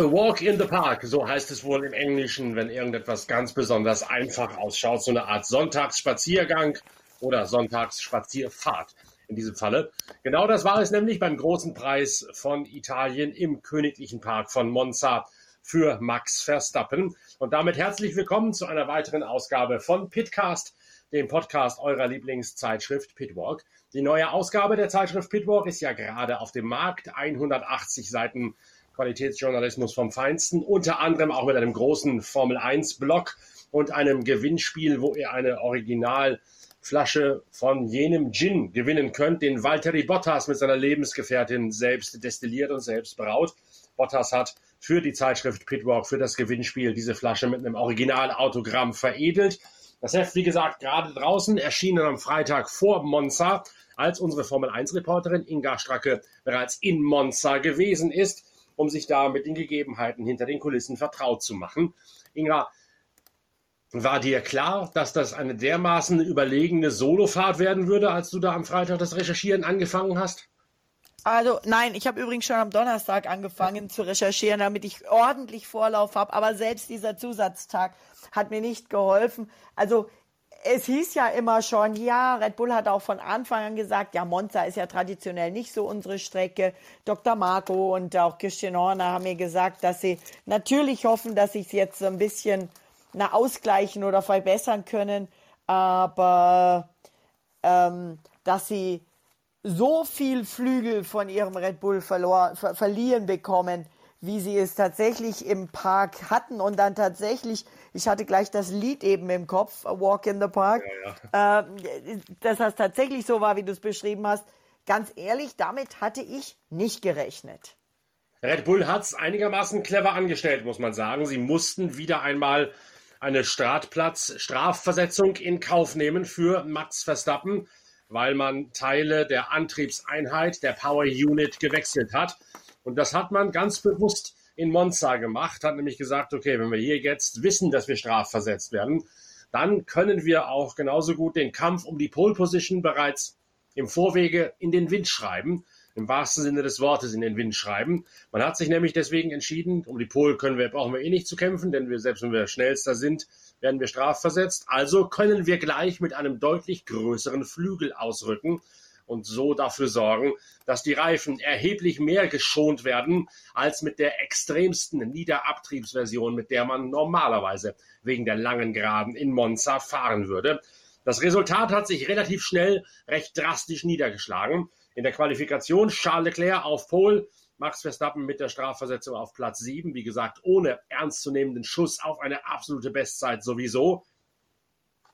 A Walk in the Park, so heißt es wohl im Englischen, wenn irgendetwas ganz besonders einfach ausschaut. So eine Art Sonntagsspaziergang oder Sonntagsspazierfahrt in diesem Falle. Genau das war es nämlich beim großen Preis von Italien im Königlichen Park von Monza für Max Verstappen. Und damit herzlich willkommen zu einer weiteren Ausgabe von Pitcast, dem Podcast eurer Lieblingszeitschrift Pitwalk. Die neue Ausgabe der Zeitschrift Pitwalk ist ja gerade auf dem Markt. 180 Seiten Qualitätsjournalismus vom Feinsten, unter anderem auch mit einem großen Formel 1 Blog und einem Gewinnspiel, wo ihr eine Originalflasche von jenem Gin gewinnen könnt, den Valtteri Bottas mit seiner Lebensgefährtin selbst destilliert und selbst braut. Bottas hat für die Zeitschrift Pitwalk, für das Gewinnspiel diese Flasche mit einem Originalautogramm veredelt. Das Heft, wie gesagt, gerade draußen, erschienen am Freitag vor Monza, als unsere Formel 1 Reporterin Inga Stracke bereits in Monza gewesen ist, um sich da mit den Gegebenheiten hinter den Kulissen vertraut zu machen. Inga, war dir klar, dass das eine dermaßen überlegene Solofahrt werden würde, als du da am Freitag das Recherchieren angefangen hast? Also nein, ich habe übrigens schon am Donnerstag angefangen zu recherchieren, damit ich ordentlich Vorlauf habe. Aber selbst dieser Zusatztag hat mir nicht geholfen. Also es hieß ja immer schon, ja, Red Bull hat auch von Anfang an gesagt, ja, Monza ist ja traditionell nicht so unsere Strecke. Dr. Marco und auch Christian Horner haben mir gesagt, dass sie natürlich hoffen, dass sie es jetzt so ein bisschen na, ausgleichen oder verbessern können, aber ähm, dass sie so viel Flügel von ihrem Red Bull verlor, ver verliehen bekommen, wie sie es tatsächlich im Park hatten und dann tatsächlich, ich hatte gleich das Lied eben im Kopf, A Walk in the Park, ja, ja. Äh, dass das tatsächlich so war, wie du es beschrieben hast. Ganz ehrlich, damit hatte ich nicht gerechnet. Red Bull hat es einigermaßen clever angestellt, muss man sagen. Sie mussten wieder einmal eine Startplatz-Strafversetzung in Kauf nehmen für Max Verstappen weil man Teile der Antriebseinheit, der Power Unit gewechselt hat. Und das hat man ganz bewusst in Monza gemacht, hat nämlich gesagt, okay, wenn wir hier jetzt wissen, dass wir strafversetzt werden, dann können wir auch genauso gut den Kampf um die Pole Position bereits im Vorwege in den Wind schreiben, im wahrsten Sinne des Wortes in den Wind schreiben. Man hat sich nämlich deswegen entschieden, um die Pole können wir, brauchen wir eh nicht zu kämpfen, denn wir, selbst wenn wir schnellster sind, werden wir strafversetzt. Also können wir gleich mit einem deutlich größeren Flügel ausrücken und so dafür sorgen, dass die Reifen erheblich mehr geschont werden als mit der extremsten Niederabtriebsversion, mit der man normalerweise wegen der langen Geraden in Monza fahren würde. Das Resultat hat sich relativ schnell recht drastisch niedergeschlagen. In der Qualifikation Charles Leclerc auf Pole, Max Verstappen mit der Strafversetzung auf Platz 7, wie gesagt, ohne ernstzunehmenden Schuss auf eine absolute Bestzeit sowieso.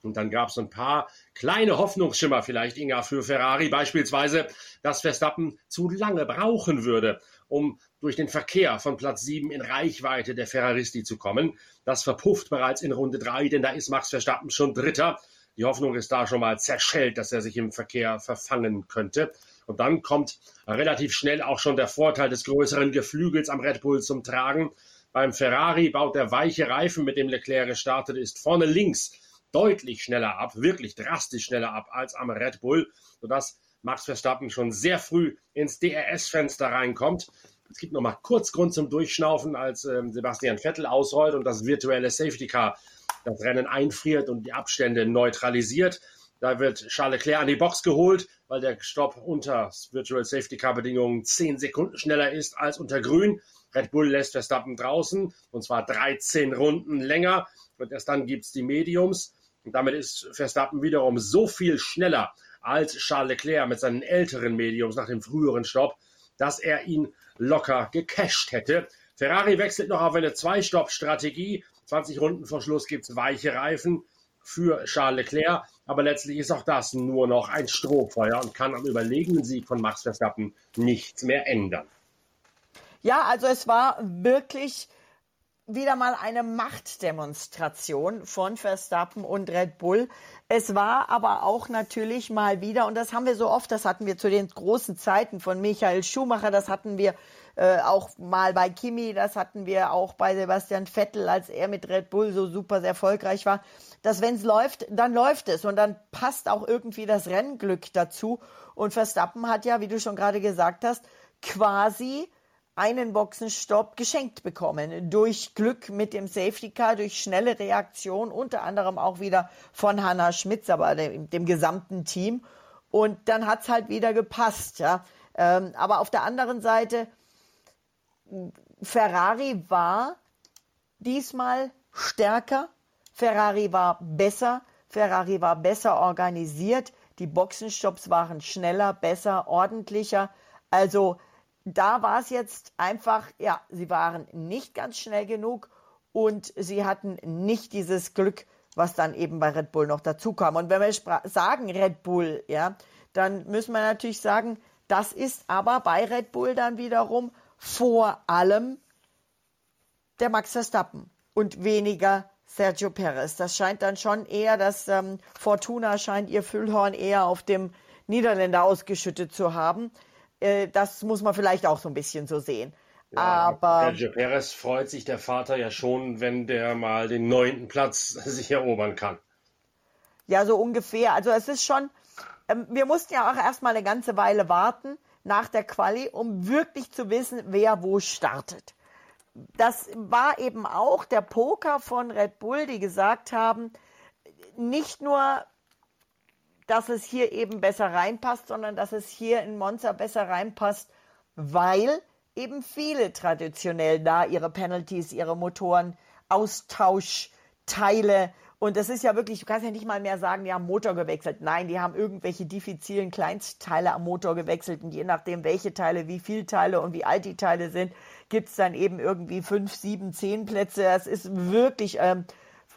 Und dann gab es ein paar kleine Hoffnungsschimmer vielleicht, Inga, für Ferrari, beispielsweise, dass Verstappen zu lange brauchen würde, um durch den Verkehr von Platz 7 in Reichweite der Ferraristi zu kommen. Das verpufft bereits in Runde 3, denn da ist Max Verstappen schon Dritter. Die Hoffnung ist da schon mal zerschellt, dass er sich im Verkehr verfangen könnte. Und dann kommt relativ schnell auch schon der Vorteil des größeren Geflügels am Red Bull zum Tragen. Beim Ferrari baut der weiche Reifen, mit dem Leclerc gestartet ist, vorne links deutlich schneller ab, wirklich drastisch schneller ab als am Red Bull, sodass Max Verstappen schon sehr früh ins DRS-Fenster reinkommt. Es gibt noch mal kurz Grund zum Durchschnaufen, als ähm, Sebastian Vettel ausrollt und das virtuelle Safety Car das Rennen einfriert und die Abstände neutralisiert. Da wird Charles Leclerc an die Box geholt, weil der Stopp unter Virtual Safety Car Bedingungen zehn Sekunden schneller ist als unter Grün. Red Bull lässt Verstappen draußen und zwar 13 Runden länger und erst dann gibt's die Mediums und damit ist Verstappen wiederum so viel schneller als Charles Leclerc mit seinen älteren Mediums nach dem früheren Stopp, dass er ihn locker gecasht hätte. Ferrari wechselt noch auf eine Zwei-Stopp-Strategie. 20 Runden vor Schluss gibt's weiche Reifen für Charles Leclerc. Aber letztlich ist auch das nur noch ein Strohfeuer und kann am überlegenen Sieg von Max Verstappen nichts mehr ändern. Ja, also es war wirklich wieder mal eine Machtdemonstration von Verstappen und Red Bull. Es war aber auch natürlich mal wieder, und das haben wir so oft, das hatten wir zu den großen Zeiten von Michael Schumacher, das hatten wir äh, auch mal bei Kimi, das hatten wir auch bei Sebastian Vettel, als er mit Red Bull so super erfolgreich war, dass wenn es läuft, dann läuft es und dann passt auch irgendwie das Rennglück dazu. Und Verstappen hat ja, wie du schon gerade gesagt hast, quasi einen Boxenstopp geschenkt bekommen. Durch Glück mit dem Safety Car, durch schnelle Reaktion, unter anderem auch wieder von Hannah Schmitz, aber dem, dem gesamten Team. Und dann hat's halt wieder gepasst, ja. Ähm, aber auf der anderen Seite, Ferrari war diesmal stärker, Ferrari war besser, Ferrari war besser organisiert, die Boxenstopps waren schneller, besser, ordentlicher. Also da war es jetzt einfach, ja, sie waren nicht ganz schnell genug und sie hatten nicht dieses Glück, was dann eben bei Red Bull noch dazu kam. Und wenn wir sagen Red Bull, ja, dann müssen wir natürlich sagen, das ist aber bei Red Bull dann wiederum vor allem der Max Verstappen und weniger Sergio Perez. Das scheint dann schon eher, dass ähm, Fortuna scheint ihr Füllhorn eher auf dem Niederländer ausgeschüttet zu haben. Äh, das muss man vielleicht auch so ein bisschen so sehen. Ja, Aber Sergio Perez freut sich der Vater ja schon, wenn der mal den neunten Platz sich erobern kann. Ja, so ungefähr. Also es ist schon, ähm, wir mussten ja auch erstmal eine ganze Weile warten nach der Quali, um wirklich zu wissen, wer wo startet. Das war eben auch der Poker von Red Bull, die gesagt haben, nicht nur dass es hier eben besser reinpasst, sondern dass es hier in Monza besser reinpasst, weil eben viele traditionell da ihre Penalties, ihre Motoren, Austauschteile und das ist ja wirklich, du kannst ja nicht mal mehr sagen, die haben Motor gewechselt. Nein, die haben irgendwelche diffizilen Kleinstteile am Motor gewechselt und je nachdem, welche Teile, wie viele Teile und wie alt die Teile sind, gibt's dann eben irgendwie fünf, sieben, zehn Plätze. Das ist wirklich, ähm,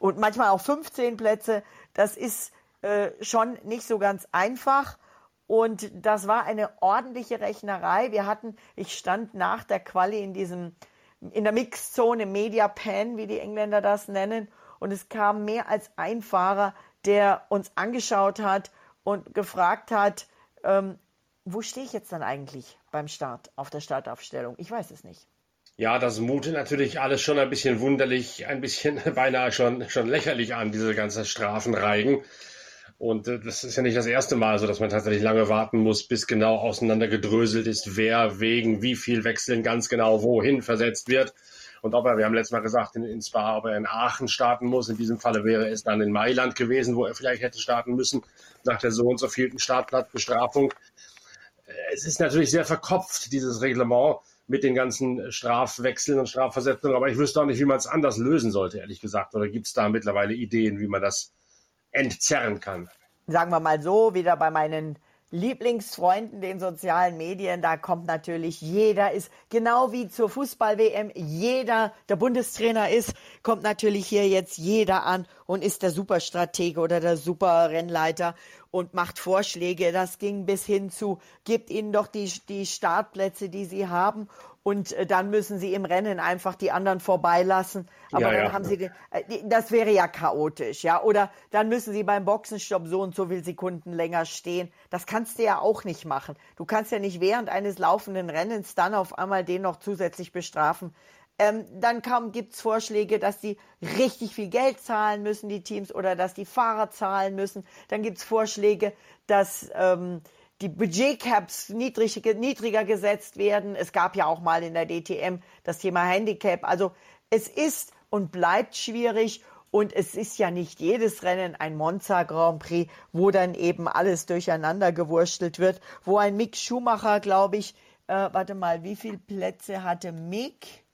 und manchmal auch 15 Plätze. Das ist äh, schon nicht so ganz einfach. Und das war eine ordentliche Rechnerei. Wir hatten, ich stand nach der Quali in diesem, in der Mixzone, Media Pan, wie die Engländer das nennen. Und es kam mehr als ein Fahrer, der uns angeschaut hat und gefragt hat, ähm, wo stehe ich jetzt dann eigentlich beim Start auf der Startaufstellung? Ich weiß es nicht. Ja, das mutet natürlich alles schon ein bisschen wunderlich, ein bisschen beinahe schon, schon lächerlich an, diese ganzen Strafenreigen. Und äh, das ist ja nicht das erste Mal so, dass man tatsächlich lange warten muss, bis genau auseinandergedröselt ist, wer wegen wie viel Wechseln ganz genau wohin versetzt wird. Und ob er, wir haben letztes Mal gesagt, in, in Spa, ob er in Aachen starten muss. In diesem Falle wäre es dann in Mailand gewesen, wo er vielleicht hätte starten müssen, nach der so und so vielten Startplatzbestrafung. Äh, es ist natürlich sehr verkopft, dieses Reglement mit den ganzen Strafwechseln und Strafversetzungen. Aber ich wüsste auch nicht, wie man es anders lösen sollte, ehrlich gesagt. Oder gibt es da mittlerweile Ideen, wie man das entzerren kann. Sagen wir mal so, wieder bei meinen Lieblingsfreunden, den sozialen Medien, da kommt natürlich jeder, ist genau wie zur Fußball-WM, jeder, der Bundestrainer ist, kommt natürlich hier jetzt jeder an und ist der Superstratege oder der Superrennleiter und macht Vorschläge. Das ging bis hin zu, gibt ihnen doch die, die Startplätze, die sie haben und äh, dann müssen sie im Rennen einfach die anderen vorbeilassen. Aber ja, dann ja. haben sie den, äh, das wäre ja chaotisch, ja. Oder dann müssen sie beim Boxenstopp so und so viele Sekunden länger stehen. Das kannst du ja auch nicht machen. Du kannst ja nicht während eines laufenden Rennens dann auf einmal den noch zusätzlich bestrafen. Ähm, dann gibt es Vorschläge, dass sie richtig viel Geld zahlen müssen, die Teams, oder dass die Fahrer zahlen müssen. Dann gibt es Vorschläge, dass ähm, die Budgetcaps niedrig, niedriger gesetzt werden. Es gab ja auch mal in der DTM das Thema Handicap. Also es ist und bleibt schwierig. Und es ist ja nicht jedes Rennen ein Monza Grand Prix, wo dann eben alles durcheinander gewurstelt wird, wo ein Mick Schumacher, glaube ich, äh, warte mal, wie viele Plätze hatte Mick?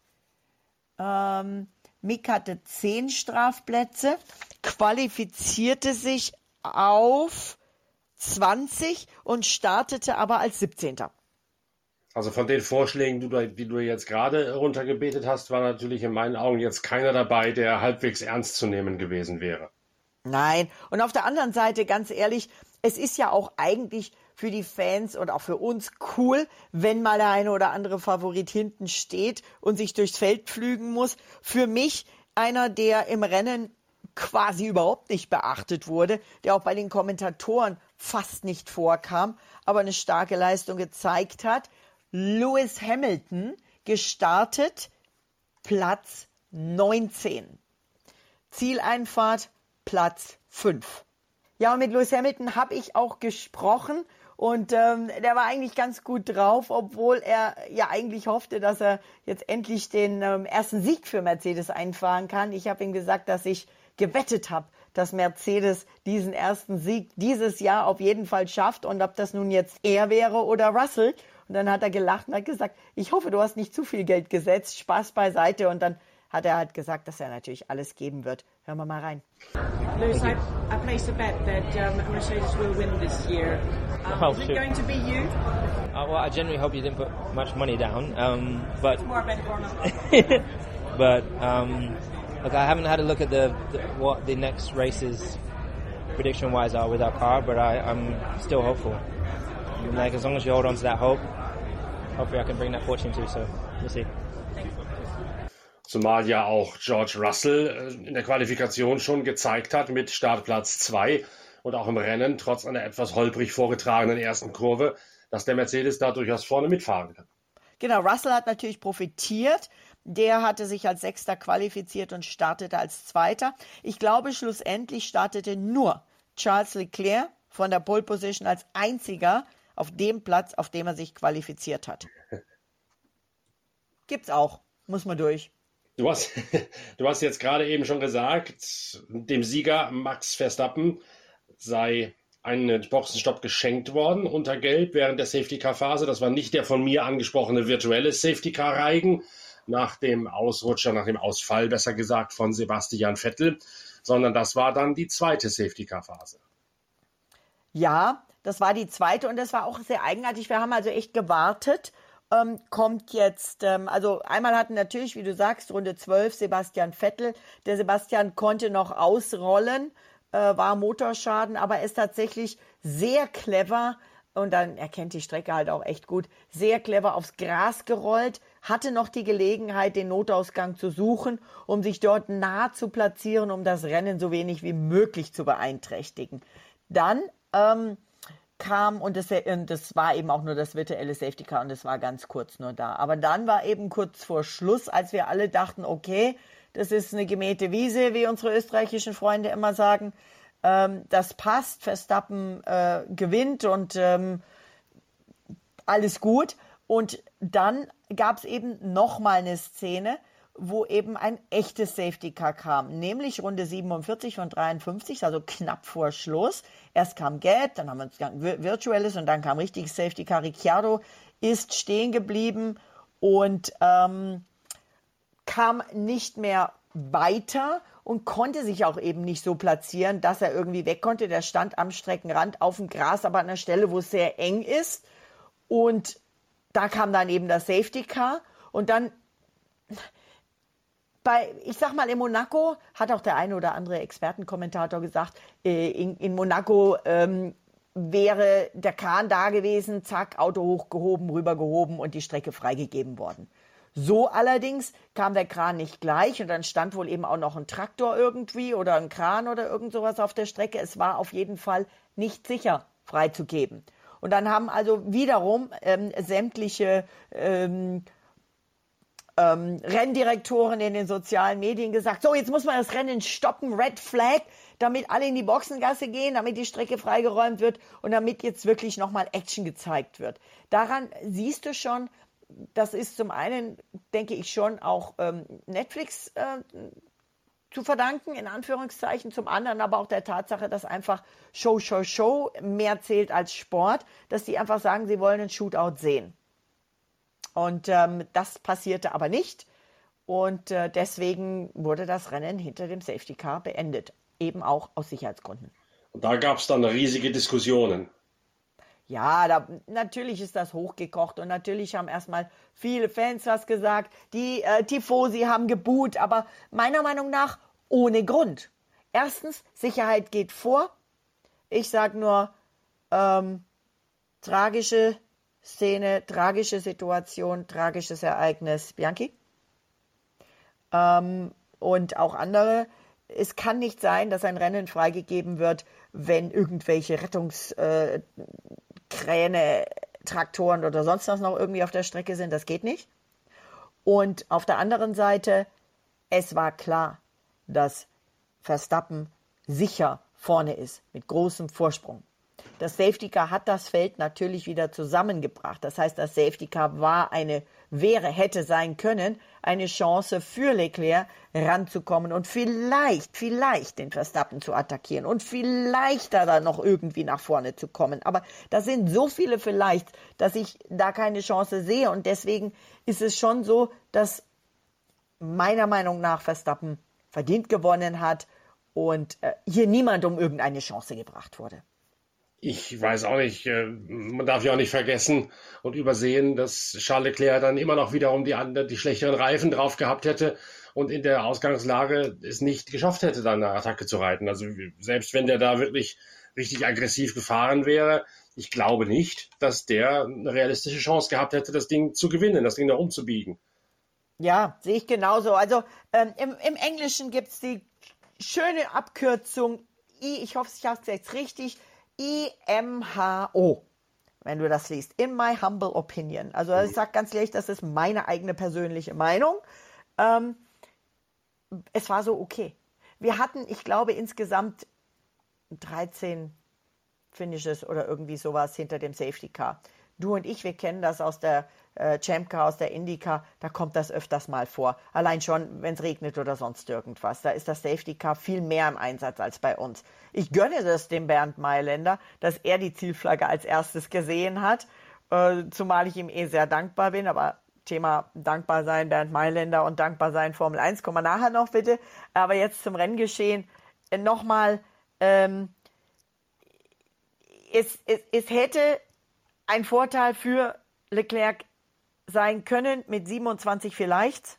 Ähm, Mick hatte zehn Strafplätze, qualifizierte sich auf 20 und startete aber als 17. Also von den Vorschlägen, die du jetzt gerade runtergebetet hast, war natürlich in meinen Augen jetzt keiner dabei, der halbwegs ernst zu nehmen gewesen wäre. Nein. Und auf der anderen Seite, ganz ehrlich, es ist ja auch eigentlich für die Fans und auch für uns cool, wenn mal der eine oder andere Favorit hinten steht und sich durchs Feld pflügen muss. Für mich einer, der im Rennen quasi überhaupt nicht beachtet wurde, der auch bei den Kommentatoren fast nicht vorkam, aber eine starke Leistung gezeigt hat. Lewis Hamilton gestartet Platz 19. Zieleinfahrt Platz 5. Ja, und mit Lewis Hamilton habe ich auch gesprochen Und ähm, der war eigentlich ganz gut drauf, obwohl er ja eigentlich hoffte, dass er jetzt endlich den ähm, ersten Sieg für Mercedes einfahren kann. Ich habe ihm gesagt, dass ich gewettet habe, dass Mercedes diesen ersten Sieg dieses Jahr auf jeden Fall schafft und ob das nun jetzt er wäre oder Russell. Und dann hat er gelacht und hat gesagt, ich hoffe, du hast nicht zu viel Geld gesetzt, Spaß beiseite. Und dann hat er halt gesagt, dass er natürlich alles geben wird. Hören wir mal rein. Lewis, I, I placed a bet that um, Mercedes will win this year. Um, Oh, is it shoot. going to be you? Uh, well, I generally hope you didn't put much money down, um, but More bet for not. but um, look, I haven't had a look at the, the what the next races prediction wise are with our car, but I, I'm still hopeful. Like as long as you hold on to that hope, hopefully I can bring that fortune too. So we'll see. Zumal ja auch George Russell äh, in der Qualifikation schon gezeigt hat mit Startplatz 2 und auch im Rennen, trotz einer etwas holprig vorgetragenen ersten Kurve, dass der Mercedes da durchaus vorne mitfahren kann. Genau, Russell hat natürlich profitiert. Der hatte sich als Sechster qualifiziert und startete als Zweiter. Ich glaube, schlussendlich startete nur Charles Leclerc von der Pole Position als einziger auf dem Platz, auf dem er sich qualifiziert hat. Gibt's auch. Muss man durch. Du hast, du hast jetzt gerade eben schon gesagt, dem Sieger Max Verstappen sei ein Boxenstopp geschenkt worden unter Gelb während der Safety-Car-Phase. Das war nicht der von mir angesprochene virtuelle Safety-Car-Reigen nach dem Ausrutscher, nach dem Ausfall, besser gesagt, von Sebastian Vettel, sondern das war dann die zweite Safety-Car-Phase. Ja, das war die zweite und das war auch sehr eigenartig. Wir haben also echt gewartet. Ähm, kommt jetzt, ähm, also einmal hatten natürlich, wie du sagst, Runde 12 Sebastian Vettel. Der Sebastian konnte noch ausrollen, äh, war Motorschaden, aber ist tatsächlich sehr clever und dann erkennt die Strecke halt auch echt gut, sehr clever aufs Gras gerollt, hatte noch die Gelegenheit, den Notausgang zu suchen, um sich dort nah zu platzieren, um das Rennen so wenig wie möglich zu beeinträchtigen. Dann ähm, kam und das, und das war eben auch nur das virtuelle Safety Car und das war ganz kurz nur da. Aber dann war eben kurz vor Schluss, als wir alle dachten, okay, das ist eine gemähte Wiese, wie unsere österreichischen Freunde immer sagen. Ähm, das passt, Verstappen äh, gewinnt und ähm, alles gut. Und dann gab es eben nochmal eine Szene, wo eben ein echtes Safety Car kam, nämlich Runde 47 von 53, also knapp vor Schluss. Erst kam Gelb, dann haben wir uns virtuelles und dann kam richtiges Safety Car. Ricciardo ist stehen geblieben und ähm, kam nicht mehr weiter und konnte sich auch eben nicht so platzieren, dass er irgendwie weg konnte. Der stand am Streckenrand auf dem Gras, aber an einer Stelle, wo es sehr eng ist. Und da kam dann eben das Safety Car und dann bei, ich sag mal, in Monaco hat auch der eine oder andere Expertenkommentator gesagt, äh, in, in Monaco ähm, wäre der Kahn da gewesen, zack, Auto hochgehoben, rübergehoben und die Strecke freigegeben worden. So allerdings kam der Kran nicht gleich und dann stand wohl eben auch noch ein Traktor irgendwie oder ein Kran oder irgend sowas auf der Strecke. Es war auf jeden Fall nicht sicher freizugeben. Und dann haben also wiederum ähm, sämtliche ähm, ähm, Renndirektoren in den sozialen Medien gesagt, so jetzt muss man das Rennen stoppen, Red Flag, damit alle in die Boxengasse gehen, damit die Strecke freigeräumt wird und damit jetzt wirklich nochmal Action gezeigt wird. Daran siehst du schon, das ist zum einen, denke ich schon, auch ähm, Netflix äh, zu verdanken, in Anführungszeichen, zum anderen aber auch der Tatsache, dass einfach Show, Show, Show mehr zählt als Sport, dass die einfach sagen, sie wollen einen Shootout sehen. Und ähm, das passierte aber nicht. Und äh, deswegen wurde das Rennen hinter dem Safety Car beendet. Eben auch aus Sicherheitsgründen. Und da gab es dann riesige Diskussionen. Ja, da, natürlich ist das hochgekocht und natürlich haben erstmal viele Fans was gesagt. Die äh, Tifosi haben geboot, aber meiner Meinung nach ohne Grund. Erstens, Sicherheit geht vor. Ich sage nur, ähm, tragische Szene, tragische Situation, tragisches Ereignis. Bianchi? Ähm, und auch andere. Es kann nicht sein, dass ein Rennen freigegeben wird, wenn irgendwelche Rettungskräne, Traktoren oder sonst was noch irgendwie auf der Strecke sind. Das geht nicht. Und auf der anderen Seite, es war klar, dass Verstappen sicher vorne ist, mit großem Vorsprung. Das Safety Car hat das Feld natürlich wieder zusammengebracht. Das heißt, das Safety Car war eine, wäre, hätte sein können, eine Chance für Leclerc ranzukommen und vielleicht, vielleicht den Verstappen zu attackieren und vielleicht da dann noch irgendwie nach vorne zu kommen. Aber das sind so viele vielleicht, dass ich da keine Chance sehe und deswegen ist es schon so, dass meiner Meinung nach Verstappen verdient gewonnen hat und äh, hier niemand um irgendeine Chance gebracht wurde. Ich weiß auch nicht, äh, man darf ja auch nicht vergessen und übersehen, dass Charles Leclerc dann immer noch wiederum die, die schlechteren Reifen drauf gehabt hätte und in der Ausgangslage es nicht geschafft hätte, dann eine Attacke zu reiten. Also selbst wenn der da wirklich richtig aggressiv gefahren wäre, ich glaube nicht, dass der eine realistische Chance gehabt hätte, das Ding zu gewinnen, das Ding da umzubiegen. Ja, sehe ich genauso. Also ähm, im, im Englischen gibt es die schöne Abkürzung I, ich hoffe, ich habe es jetzt richtig, IMHO, wenn du das liest. In my humble opinion. Also ich sage ganz ehrlich, das ist meine eigene persönliche Meinung. Ähm, es war so okay. Wir hatten, ich glaube, insgesamt 13 Finishes oder irgendwie sowas hinter dem Safety Car. Du und ich, wir kennen das aus der äh, Car, aus der Indica, da kommt das öfters mal vor. Allein schon, wenn es regnet oder sonst irgendwas. Da ist das Safety Car viel mehr im Einsatz als bei uns. Ich gönne das dem Bernd Mailänder, dass er die Zielflagge als erstes gesehen hat, äh, zumal ich ihm eh sehr dankbar bin, aber Thema dankbar sein, Bernd Mailänder und dankbar sein Formel 1, kommen wir nachher noch bitte. Aber jetzt zum Renngeschehen äh, nochmal, ähm, es, es, es hätte ein Vorteil für Leclerc sein können mit 27 vielleicht.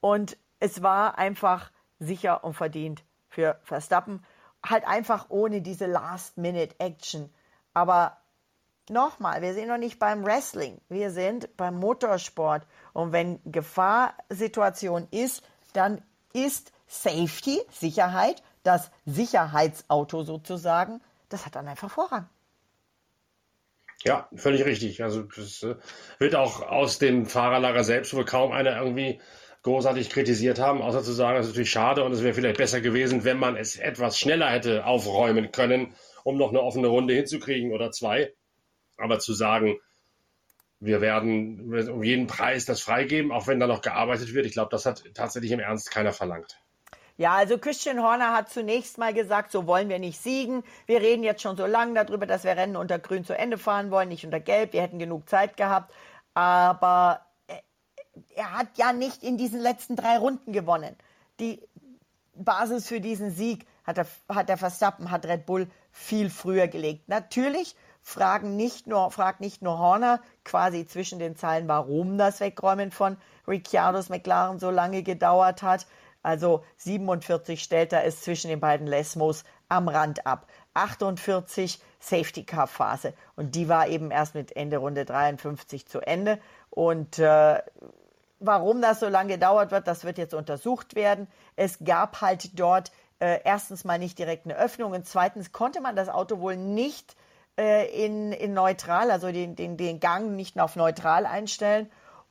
Und es war einfach sicher und verdient für Verstappen. Halt einfach ohne diese Last-Minute-Action. Aber nochmal, wir sind noch nicht beim Wrestling. Wir sind beim Motorsport. Und wenn Gefahrsituation ist, dann ist Safety, Sicherheit, das Sicherheitsauto sozusagen, das hat dann einfach Vorrang. Ja, völlig richtig. Also das äh, wird auch aus dem Fahrerlager selbst wohl kaum einer irgendwie großartig kritisiert haben, außer zu sagen, es ist natürlich schade und es wäre vielleicht besser gewesen, wenn man es etwas schneller hätte aufräumen können, um noch eine offene Runde hinzukriegen oder zwei. Aber zu sagen, wir werden um jeden Preis das freigeben, auch wenn da noch gearbeitet wird, ich glaube, das hat tatsächlich im Ernst keiner verlangt. Ja, also Christian Horner hat zunächst mal gesagt, so wollen wir nicht siegen. Wir reden jetzt schon so lange darüber, dass wir Rennen unter Grün zu Ende fahren wollen, nicht unter Gelb. Wir hätten genug Zeit gehabt. Aber er hat ja nicht in diesen letzten drei Runden gewonnen. Die Basis für diesen Sieg hat der, hat der Verstappen, hat Red Bull viel früher gelegt. Natürlich fragen nicht nur, fragt nicht nur Horner quasi zwischen den Zeilen, warum das Wegräumen von Ricciardos McLaren so lange gedauert hat. Also 47 stellt er es zwischen den beiden Lesmos am Rand ab. 48 Safety Car Phase und die war eben erst mit Ende Runde 53 zu Ende und äh, warum das so lange gedauert wird, das wird jetzt untersucht werden. Es gab halt dort äh, erstens mal nicht direkt eine Öffnung und zweitens konnte man das Auto wohl nicht äh, in, in neutral, also den, den, den Gang nicht auf neutral einstellen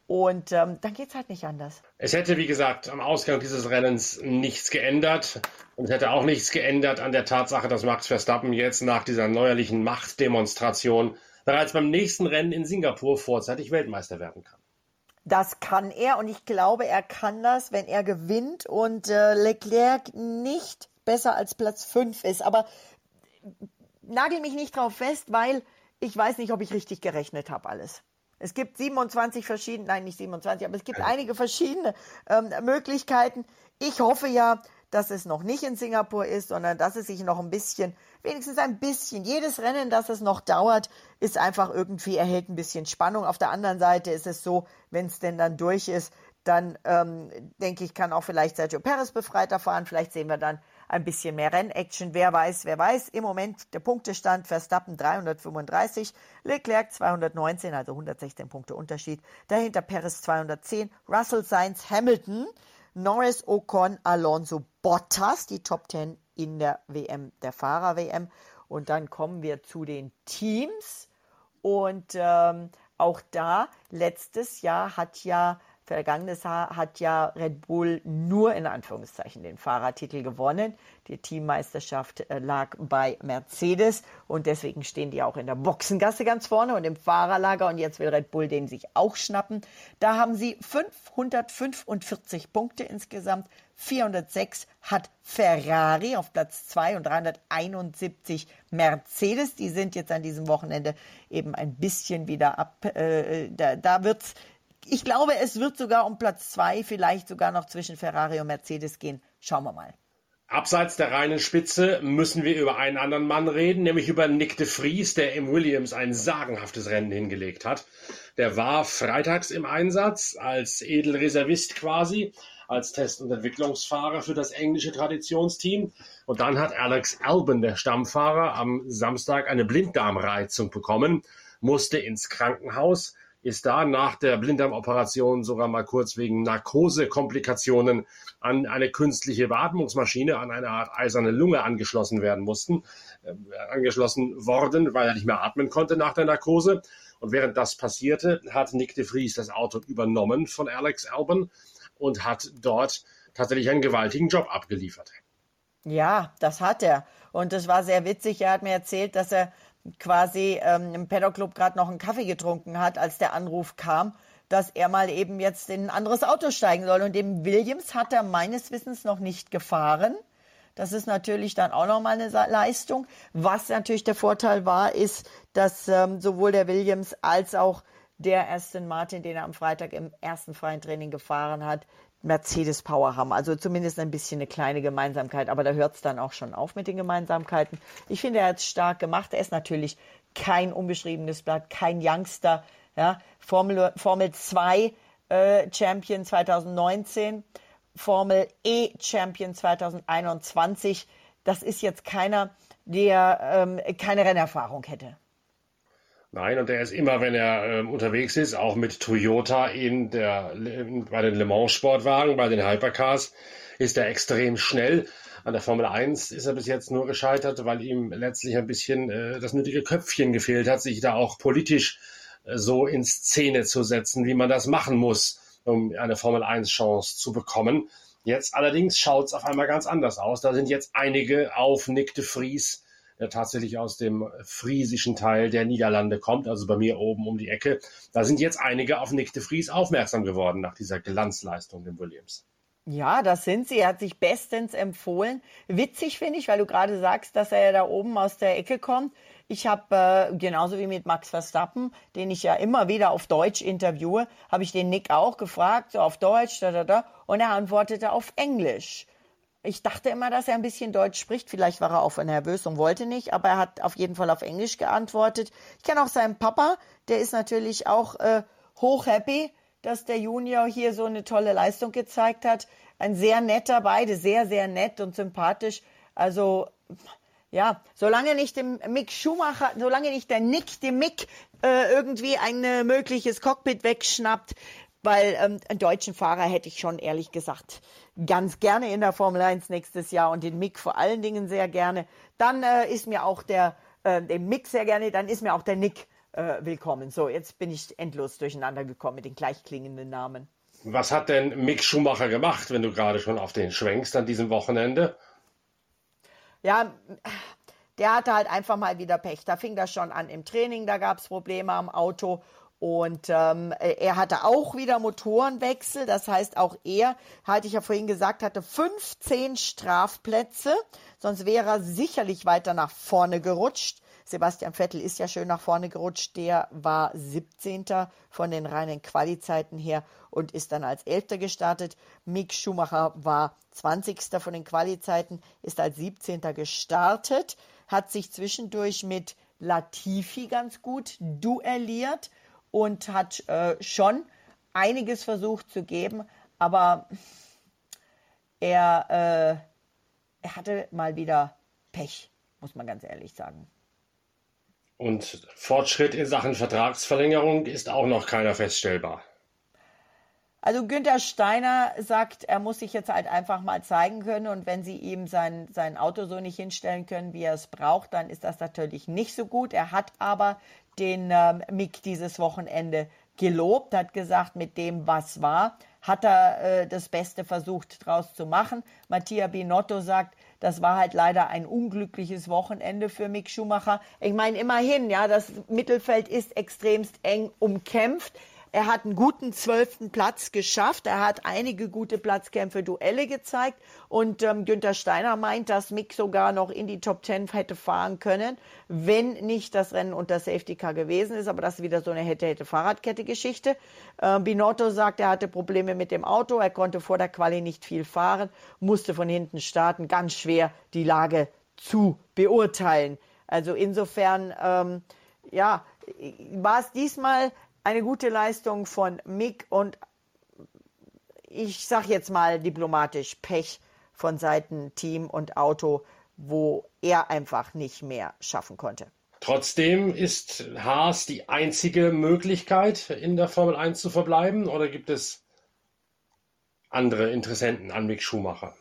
und ähm, dann geht es halt nicht anders. Es hätte, wie gesagt, am Ausgang dieses Rennens nichts geändert. Und es hätte auch nichts geändert an der Tatsache, dass Max Verstappen jetzt nach dieser neuerlichen Machtdemonstration bereits beim nächsten Rennen in Singapur vorzeitig Weltmeister werden kann. Das kann er und ich glaube, er kann das, wenn er gewinnt und äh, Leclerc nicht besser als Platz 5 ist. Aber nagel mich nicht drauf fest, weil ich weiß nicht, ob ich richtig gerechnet habe alles. Es gibt 27 verschiedene, nein, nicht 27, aber es gibt einige verschiedene ähm, Möglichkeiten. Ich hoffe ja, dass es noch nicht in Singapur ist, sondern dass es sich noch ein bisschen, wenigstens ein bisschen, jedes Rennen, das es noch dauert, ist einfach irgendwie, erhält ein bisschen Spannung. Auf der anderen Seite ist es so, wenn es denn dann durch ist, dann ähm, denke ich, kann auch vielleicht Sergio Perez befreiter fahren. Vielleicht sehen wir dann ein bisschen mehr Rennaction. Wer weiß, wer weiß. Im Moment der Punktestand Verstappen 335, Leclerc 219, also 116 Punkte Unterschied. Dahinter Perez 210, Russell Sainz Hamilton, Norris Ocon, Alonso Bottas, die Top 10 in der WM, der Fahrer-WM. Und dann kommen wir zu den Teams. Und ähm, auch da, letztes Jahr hat ja Vergangenes Jahr hat ja Red Bull nur in Anführungszeichen den Fahrertitel gewonnen. Die Teammeisterschaft äh, lag bei Mercedes und deswegen stehen die auch in der Boxengasse ganz vorne und im Fahrerlager und jetzt will Red Bull den sich auch schnappen. Da haben sie 545 Punkte insgesamt. 406 hat Ferrari auf Platz 2 und 371 Mercedes. Die sind jetzt an diesem Wochenende eben ein bisschen wieder ab. Äh, da, da wird's ich glaube, es wird sogar um Platz zwei, vielleicht sogar noch zwischen Ferrari und Mercedes gehen. Schauen wir mal. Abseits der reinen Spitze müssen wir über einen anderen Mann reden, nämlich über Nick de Vries, der im Williams ein sagenhaftes Rennen hingelegt hat. Der war freitags im Einsatz als Edelreservist quasi, als Test- und Entwicklungsfahrer für das englische Traditionsteam. Und dann hat Alex Albon, der Stammfahrer, am Samstag eine Blinddarmreizung bekommen, musste ins Krankenhaus ist da nach der Blinddarmoperation sogar mal kurz wegen Narkosekomplikationen an eine künstliche Beatmungsmaschine, an eine Art eiserne Lunge angeschlossen werden mussten, äh, angeschlossen worden, weil er nicht mehr atmen konnte nach der Narkose. Und während das passierte, hat Nick de Vries das Auto übernommen von Alex Albon und hat dort tatsächlich einen gewaltigen Job abgeliefert. Ja, das hat er. Und es war sehr witzig. Er hat mir erzählt, dass er quasi ähm, im Paddock Club gerade noch einen Kaffee getrunken hat, als der Anruf kam, dass er mal eben jetzt in ein anderes Auto steigen soll. Und dem Williams hat er meines Wissens noch nicht gefahren. Das ist natürlich dann auch nochmal eine Leistung. Was natürlich der Vorteil war, ist, dass ähm, sowohl der Williams als auch der Aston Martin, den er am Freitag im ersten freien Training gefahren hat, Mercedes Power haben. Also zumindest ein bisschen eine kleine Gemeinsamkeit, aber da hört es dann auch schon auf mit den Gemeinsamkeiten. Ich finde, er hat es stark gemacht. Er ist natürlich kein unbeschriebenes Blatt, kein Youngster. Ja. Formel, Formel 2 äh, Champion 2019, Formel E Champion 2021. Das ist jetzt keiner, der ähm, keine Rennerfahrung hätte. Nein, und er ist immer, wenn er äh, unterwegs ist, auch mit Toyota in der, in, bei den Le Mans Sportwagen, bei den Hypercars, ist er extrem schnell. An der Formel 1 ist er bis jetzt nur gescheitert, weil ihm letztlich ein bisschen äh, das nötige Köpfchen gefehlt hat, sich da auch politisch äh, so in Szene zu setzen, wie man das machen muss, um eine Formel 1 Chance zu bekommen. Jetzt allerdings schaut es auf einmal ganz anders aus. Da sind jetzt einige auf Nick de Vries der tatsächlich aus dem friesischen Teil der Niederlande kommt, also bei mir oben um die Ecke. Da sind jetzt einige auf Nick de Vries aufmerksam geworden nach dieser Glanzleistung dem Williams. Ja, das sind sie. Er hat sich bestens empfohlen. Witzig finde ich, weil du gerade sagst, dass er ja da oben aus der Ecke kommt. Ich habe äh, genauso wie mit Max Verstappen, den ich ja immer wieder auf Deutsch interviewe, habe ich den Nick auch gefragt, so auf Deutsch, da, da, da, und er antwortete auf Englisch. Ich dachte immer, dass er ein bisschen Deutsch spricht. Vielleicht war er auch nervös und wollte nicht, aber er hat auf jeden Fall auf Englisch geantwortet. Ich kenne auch seinen Papa, der ist natürlich auch äh, hoch dass der Junior hier so eine tolle Leistung gezeigt hat. Ein sehr netter, beide sehr, sehr nett und sympathisch. Also ja, solange nicht dem Mick Schumacher, solange nicht der Nick dem Mick äh, irgendwie ein äh, mögliches Cockpit wegschnappt, weil ähm, einen deutschen Fahrer hätte ich schon ehrlich gesagt ganz gerne in der Formel 1 nächstes Jahr und den Mick vor allen Dingen sehr gerne. Dann äh, ist mir auch der, äh, den Mick sehr gerne, dann ist mir auch der Nick äh, willkommen. So, jetzt bin ich endlos durcheinander gekommen mit den gleichklingenden Namen. Was hat denn Mick Schumacher gemacht, wenn du gerade schon auf den schwenkst an diesem Wochenende? Ja, der hatte halt einfach mal wieder Pech. Da fing das schon an im Training, da gab es Probleme am Auto und ähm, er hatte auch wieder Motorenwechsel, das heißt auch er, hatte ich ja vorhin gesagt, hatte 15 Strafplätze, sonst wäre er sicherlich weiter nach vorne gerutscht. Sebastian Vettel ist ja schön nach vorne gerutscht, der war 17. von den reinen Qualizeiten her und ist dann als 11. gestartet. Mick Schumacher war 20. von den Qualizeiten, ist als 17. gestartet, hat sich zwischendurch mit Latifi ganz gut duelliert und hat äh, schon einiges versucht zu geben, aber er, äh, er hatte mal wieder Pech, muss man ganz ehrlich sagen. Und Fortschritt in Sachen Vertragsverlängerung ist auch noch keiner feststellbar. Also Günther Steiner sagt, er muss sich jetzt halt einfach mal zeigen können und wenn sie ihm sein, sein Auto so nicht hinstellen können, wie er es braucht, dann ist das natürlich nicht so gut. Er hat aber den ähm, Mick dieses Wochenende gelobt, hat gesagt, mit dem, was war, hat er äh, das Beste versucht draus zu machen. Mattia Binotto sagt, das war halt leider ein unglückliches Wochenende für Mick Schumacher. Ich meine, immerhin, ja, das Mittelfeld ist extremst eng umkämpft. Er hat einen guten zwölften Platz geschafft. Er hat einige gute Platzkämpfe, Duelle gezeigt. Und ähm, Günther Steiner meint, dass Mick sogar noch in die Top Ten hätte fahren können, wenn nicht das Rennen unter Safety Car gewesen ist. Aber das ist wieder so eine hätte-hätte-Fahrradkette-Geschichte. Ähm, Binotto sagt, er hatte Probleme mit dem Auto. Er konnte vor der Quali nicht viel fahren, musste von hinten starten. Ganz schwer die Lage zu beurteilen. Also insofern, ähm, ja, war es diesmal eine gute Leistung von Mick und ich sage jetzt mal diplomatisch Pech von Seiten Team und Auto, wo er einfach nicht mehr schaffen konnte. Trotzdem ist Haas die einzige Möglichkeit, in der Formel 1 zu verbleiben oder gibt es andere Interessenten an Mick Schumacher?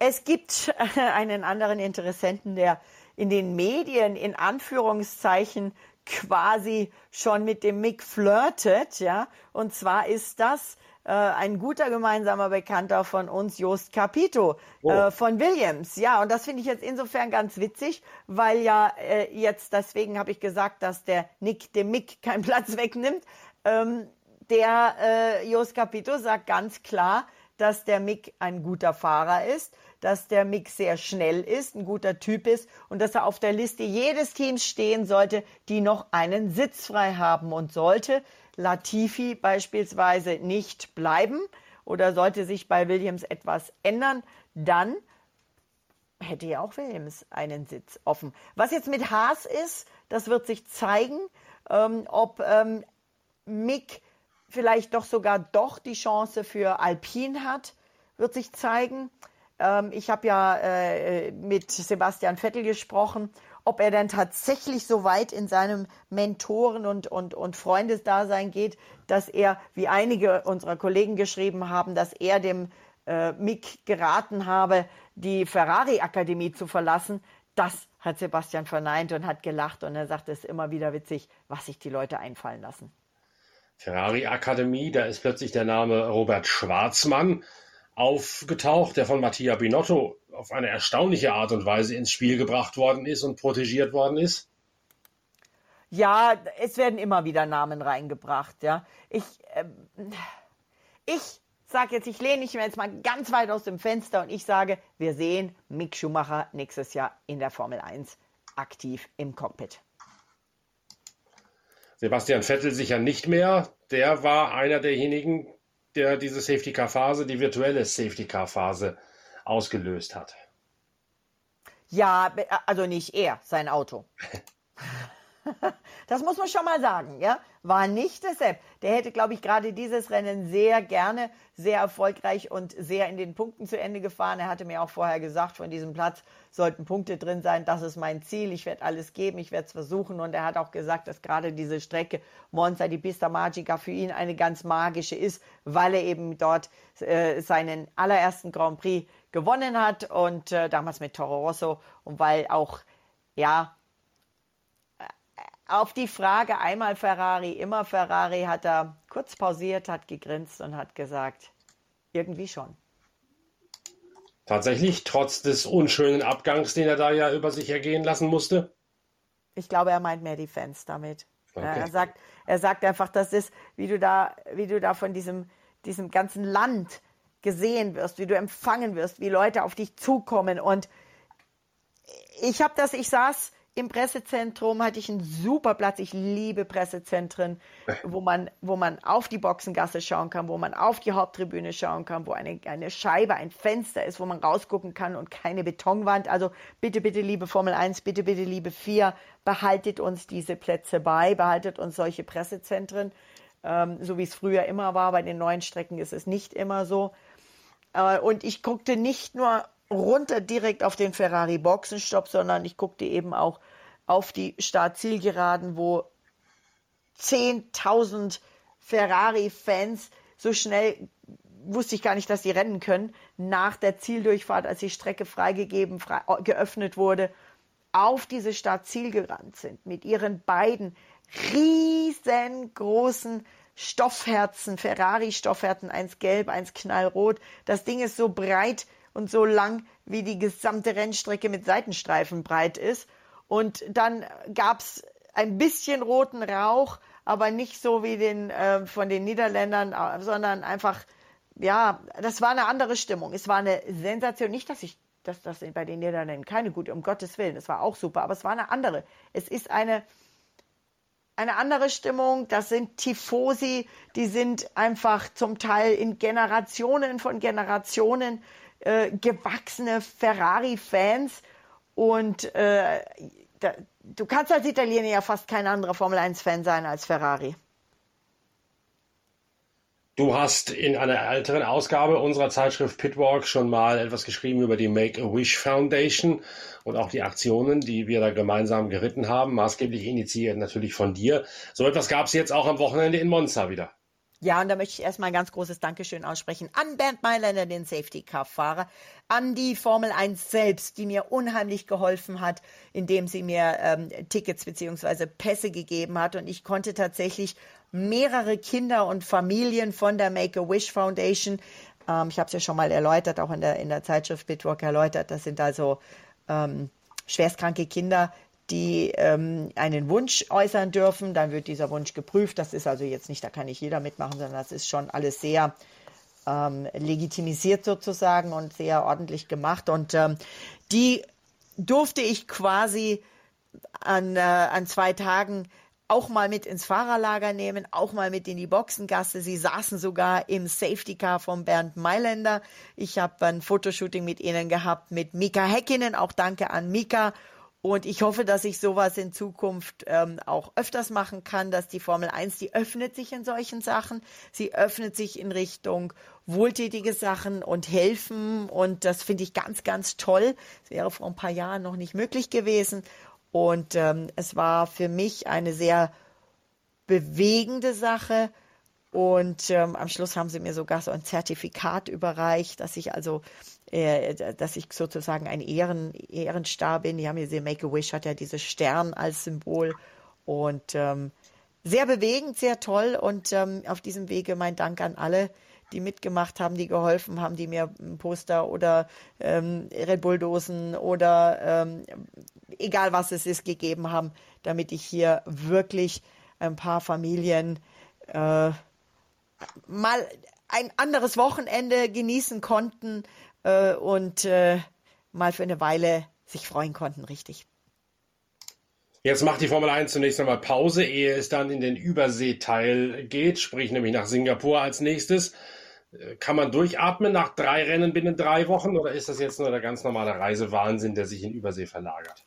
Es gibt einen anderen Interessenten, der in den Medien in Anführungszeichen quasi schon mit dem Mick flirtet, ja. Und zwar ist das äh, ein guter gemeinsamer Bekannter von uns, Jost Capito oh. äh, von Williams. Ja, und das finde ich jetzt insofern ganz witzig, weil ja äh, jetzt, deswegen habe ich gesagt, dass der Nick dem Mick keinen Platz wegnimmt. Ähm, der äh, Jost Capito sagt ganz klar, dass der Mick ein guter Fahrer ist, dass der Mick sehr schnell ist, ein guter Typ ist und dass er auf der Liste jedes Teams stehen sollte, die noch einen Sitz frei haben und sollte Latifi beispielsweise nicht bleiben oder sollte sich bei Williams etwas ändern, dann hätte ja auch Williams einen Sitz offen. Was jetzt mit Haas ist, das wird sich zeigen, ähm, ob ähm, Mick vielleicht doch sogar doch die Chance für Alpine hat, wird sich zeigen. Ähm, ich habe ja äh, mit Sebastian Vettel gesprochen, ob er denn tatsächlich so weit in seinem Mentoren- und, und, und Freundesdasein geht, dass er, wie einige unserer Kollegen geschrieben haben, dass er dem äh, Mick geraten habe, die Ferrari-Akademie zu verlassen. Das hat Sebastian verneint und hat gelacht und er sagt, es ist immer wieder witzig, was sich die Leute einfallen lassen. Ferrari-Akademie, da ist plötzlich der Name Robert Schwarzmann aufgetaucht, der von Mattia Binotto auf eine erstaunliche Art und Weise ins Spiel gebracht worden ist und protegiert worden ist? Ja, es werden immer wieder Namen reingebracht, ja. Ich, äh, ich sage jetzt, ich lehne mich jetzt mal ganz weit aus dem Fenster und ich sage, wir sehen Mick Schumacher nächstes Jahr in der Formel 1 aktiv im Cockpit. Sebastian Vettel sicher nicht mehr. Der war einer derjenigen, der diese Safety Car Phase, die virtuelle Safety Car Phase ausgelöst hat. Ja, also nicht er, sein Auto. Das muss man schon mal sagen, ja. War nicht der Sepp. Der hätte, glaube ich, gerade dieses Rennen sehr gerne, sehr erfolgreich und sehr in den Punkten zu Ende gefahren. Er hatte mir auch vorher gesagt, von diesem Platz sollten Punkte drin sein. Das ist mein Ziel. Ich werde alles geben. Ich werde es versuchen. Und er hat auch gesagt, dass gerade diese Strecke Monza, die Pista Magica, für ihn eine ganz magische ist, weil er eben dort äh, seinen allerersten Grand Prix gewonnen hat und äh, damals mit Toro Rosso und weil auch, ja, auf die Frage einmal Ferrari, immer Ferrari hat er kurz pausiert, hat gegrinst und hat gesagt, irgendwie schon. Tatsächlich, trotz des unschönen Abgangs, den er da ja über sich ergehen lassen musste? Ich glaube, er meint mehr die Fans damit. Okay. Er, sagt, er sagt einfach, das ist, wie du da, wie du da von diesem, diesem ganzen Land gesehen wirst, wie du empfangen wirst, wie Leute auf dich zukommen. Und ich habe das, ich saß im Pressezentrum hatte ich einen super Platz. Ich liebe Pressezentren, wo man, wo man auf die Boxengasse schauen kann, wo man auf die Haupttribüne schauen kann, wo eine, eine Scheibe, ein Fenster ist, wo man rausgucken kann und keine Betonwand. Also bitte, bitte, liebe Formel 1, bitte, bitte, liebe 4, behaltet uns diese Plätze bei, behaltet uns solche Pressezentren, ähm, so wie es früher immer war. Bei den neuen Strecken ist es nicht immer so. Äh, und ich guckte nicht nur runter direkt auf den Ferrari Boxenstopp, sondern ich guckte eben auch auf die Start-Zielgeraden, wo 10.000 Ferrari-Fans so schnell wusste ich gar nicht, dass sie rennen können, nach der Zieldurchfahrt, als die Strecke freigegeben, frei, geöffnet wurde, auf diese Start-Ziel gerannt sind, mit ihren beiden riesengroßen Stoffherzen, Ferrari-Stoffherzen, eins gelb, eins knallrot. Das Ding ist so breit und so lang, wie die gesamte Rennstrecke mit Seitenstreifen breit ist. Und dann gab's ein bisschen roten Rauch, aber nicht so wie den äh, von den Niederländern, äh, sondern einfach, ja, das war eine andere Stimmung. Es war eine Sensation. Nicht, dass ich, dass das bei den Niederländern keine gute, um Gottes Willen, es war auch super, aber es war eine andere. Es ist eine, eine andere Stimmung. Das sind Tifosi, die sind einfach zum Teil in Generationen von Generationen äh, gewachsene Ferrari-Fans. Und äh, da, du kannst als Italiener ja fast kein anderer Formel-1-Fan sein als Ferrari. Du hast in einer älteren Ausgabe unserer Zeitschrift Pitwalk schon mal etwas geschrieben über die Make-A-Wish Foundation und auch die Aktionen, die wir da gemeinsam geritten haben, maßgeblich initiiert natürlich von dir. So etwas gab es jetzt auch am Wochenende in Monza wieder. Ja, und da möchte ich erstmal ein ganz großes Dankeschön aussprechen an Bernd Mailänder, den Safety-Car-Fahrer, an die Formel 1 selbst, die mir unheimlich geholfen hat, indem sie mir ähm, Tickets beziehungsweise Pässe gegeben hat. Und ich konnte tatsächlich mehrere Kinder und Familien von der Make-A-Wish Foundation, ähm, ich habe es ja schon mal erläutert, auch in der, in der Zeitschrift Bitwalk erläutert, das sind also ähm, schwerstkranke Kinder, die ähm, einen Wunsch äußern dürfen. Dann wird dieser Wunsch geprüft. Das ist also jetzt nicht, da kann nicht jeder mitmachen, sondern das ist schon alles sehr ähm, legitimisiert sozusagen und sehr ordentlich gemacht. Und ähm, die durfte ich quasi an, äh, an zwei Tagen auch mal mit ins Fahrerlager nehmen, auch mal mit in die Boxengasse. Sie saßen sogar im Safety Car von Bernd Mailänder. Ich habe ein Fotoshooting mit ihnen gehabt, mit Mika Häkkinen. Auch danke an Mika und ich hoffe, dass ich sowas in Zukunft ähm, auch öfters machen kann, dass die Formel 1, die öffnet sich in solchen Sachen. Sie öffnet sich in Richtung wohltätige Sachen und helfen. Und das finde ich ganz, ganz toll. Das wäre vor ein paar Jahren noch nicht möglich gewesen. Und ähm, es war für mich eine sehr bewegende Sache. Und ähm, am Schluss haben sie mir sogar so ein Zertifikat überreicht, dass ich also äh, dass ich sozusagen ein Ehren, Ehrenstar bin. Die haben gesehen, Make-A-Wish hat ja dieses Stern als Symbol. Und ähm, sehr bewegend, sehr toll. Und ähm, auf diesem Wege mein Dank an alle, die mitgemacht haben, die geholfen haben, die mir ein Poster oder ähm, Red Bull-Dosen oder ähm, egal was es ist, gegeben haben, damit ich hier wirklich ein paar Familien äh, mal ein anderes Wochenende genießen konnten, äh, und äh, mal für eine Weile sich freuen konnten, richtig. Jetzt macht die Formel 1 zunächst einmal Pause, ehe es dann in den Überseeteil geht, sprich nämlich nach Singapur als nächstes. Äh, kann man durchatmen nach drei Rennen binnen drei Wochen oder ist das jetzt nur der ganz normale Reisewahnsinn, der sich in Übersee verlagert?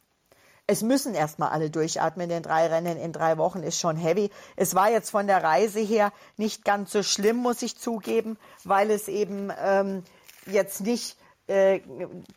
Es müssen erstmal alle durchatmen, denn drei Rennen in drei Wochen ist schon heavy. Es war jetzt von der Reise her nicht ganz so schlimm, muss ich zugeben, weil es eben ähm, jetzt nicht äh,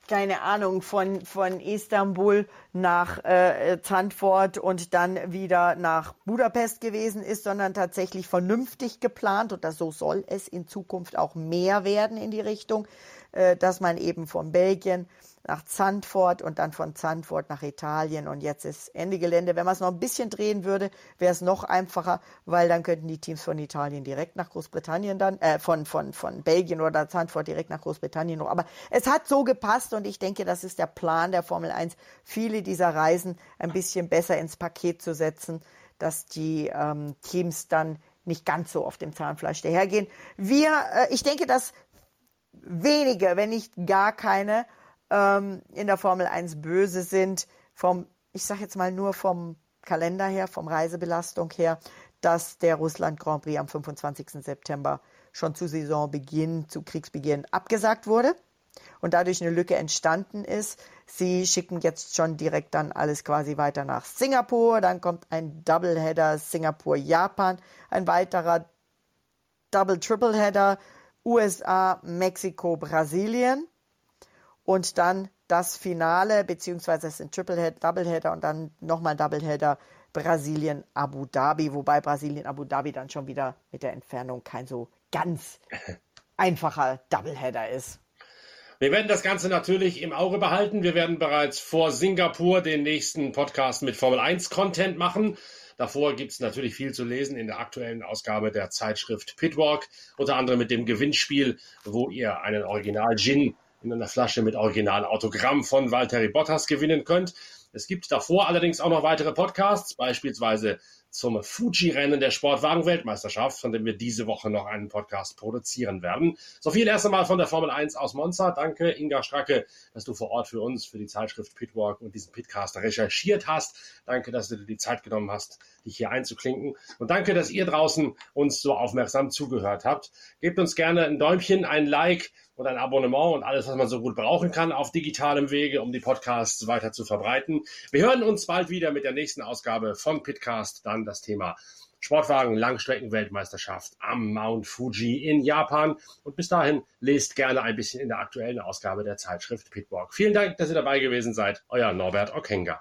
keine Ahnung, von, von Istanbul nach äh, Zandvoort und dann wieder nach Budapest gewesen ist, sondern tatsächlich vernünftig geplant. Und das, so soll es in Zukunft auch mehr werden in die Richtung, äh, dass man eben von Belgien nach Zandvoort und dann von Zandvoort nach Italien und jetzt ist Ende Gelände. Wenn man es noch ein bisschen drehen würde, wäre es noch einfacher, weil dann könnten die Teams von Italien direkt nach Großbritannien dann, äh, von, von, von Belgien oder Zandvoort direkt nach Großbritannien. Aber es hat so gepasst und ich denke, das ist der Plan der Formel 1, viele dieser Reisen ein bisschen besser ins Paket zu setzen, dass die ähm, Teams dann nicht ganz so auf dem Zahnfleisch dahergehen. Wir, äh, ich denke, dass wenige, wenn nicht gar keine, ähm, in der Formel 1 böse sind, vom, ich sage jetzt mal nur vom Kalender her, vom Reisebelastung her, dass der Russland Grand Prix am 25. September schon zu Saisonbeginn, zu Kriegsbeginn abgesagt wurde und dadurch eine Lücke entstanden ist. Sie schicken jetzt schon direkt dann alles quasi weiter nach Singapur. Dann kommt ein Doubleheader Singapur-Japan, ein weiterer Double-Triple-Header USA, Mexiko, Brasilien und dann das Finale, beziehungsweise es sind Triplehead, Doubleheader und dann nochmal Doubleheader Brasilien, Abu Dhabi, wobei Brasilien, Abu Dhabi dann schon wieder mit der Entfernung kein so ganz einfacher Doubleheader ist. Wir werden das Ganze natürlich im Auge behalten. Wir werden bereits vor Singapur den nächsten Podcast mit Formel 1 Content machen. Davor gibt es natürlich viel zu lesen in der aktuellen Ausgabe der Zeitschrift Pitwalk, unter anderem mit dem Gewinnspiel, wo ihr einen Original-Gin in einer Flasche mit Original-Autogramm von Valtteri Bottas gewinnen könnt. Es gibt davor allerdings auch noch weitere Podcasts, beispielsweise zum Fuji-Rennen der Sportwagen-Weltmeisterschaft, von dem wir diese Woche noch einen Podcast produzieren werden. So viel erst einmal von der Formel 1 aus Monza. Danke, Inga Stracke, dass du vor Ort für uns, für die Zeitschrift Pitwalk und diesen Pitcast recherchiert hast. Danke, dass du dir die Zeit genommen hast, dich hier einzuklinken. Und danke, dass ihr draußen uns so aufmerksam zugehört habt. Gebt uns gerne ein Däumchen, ein Like und ein Abonnement und alles, was man so gut brauchen kann auf digitalem Wege, um die Podcasts weiter zu verbreiten. Wir hören uns bald wieder mit der nächsten Ausgabe von Pitcast. Dann das Thema Sportwagen Langstreckenweltmeisterschaft am Mount Fuji in Japan. Und bis dahin lest gerne ein bisschen in der aktuellen Ausgabe der Zeitschrift Pitwalk. Vielen Dank, dass ihr dabei gewesen seid. Euer Norbert Okenga.